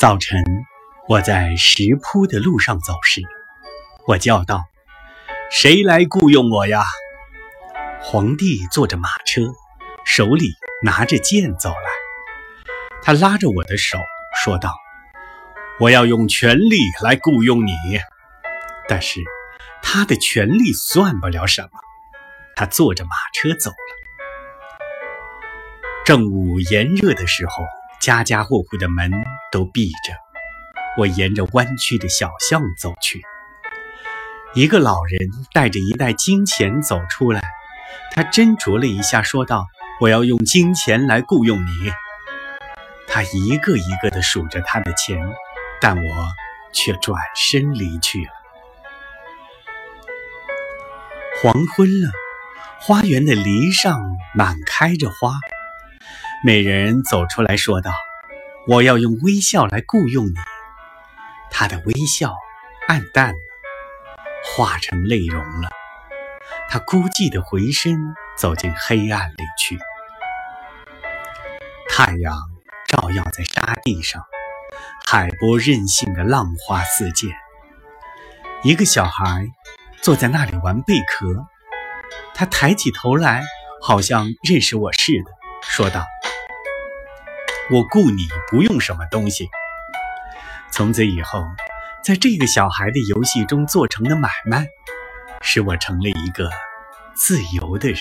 早晨，我在石铺的路上走时，我叫道：“谁来雇佣我呀？”皇帝坐着马车，手里拿着剑走来。他拉着我的手说道：“我要用权力来雇佣你。”但是他的权力算不了什么。他坐着马车走了。正午炎热的时候。家家户户的门都闭着，我沿着弯曲的小巷走去。一个老人带着一袋金钱走出来，他斟酌了一下，说道：“我要用金钱来雇佣你。”他一个一个地数着他的钱，但我却转身离去了。黄昏了，花园的篱上满开着花。美人走出来说道：“我要用微笑来雇佣你。”他的微笑暗淡了，化成泪容了。他孤寂的回身走进黑暗里去。太阳照耀在沙地上，海波任性的浪花四溅。一个小孩坐在那里玩贝壳，他抬起头来，好像认识我似的，说道。我雇你不用什么东西。从此以后，在这个小孩的游戏中做成的买卖，使我成了一个自由的人。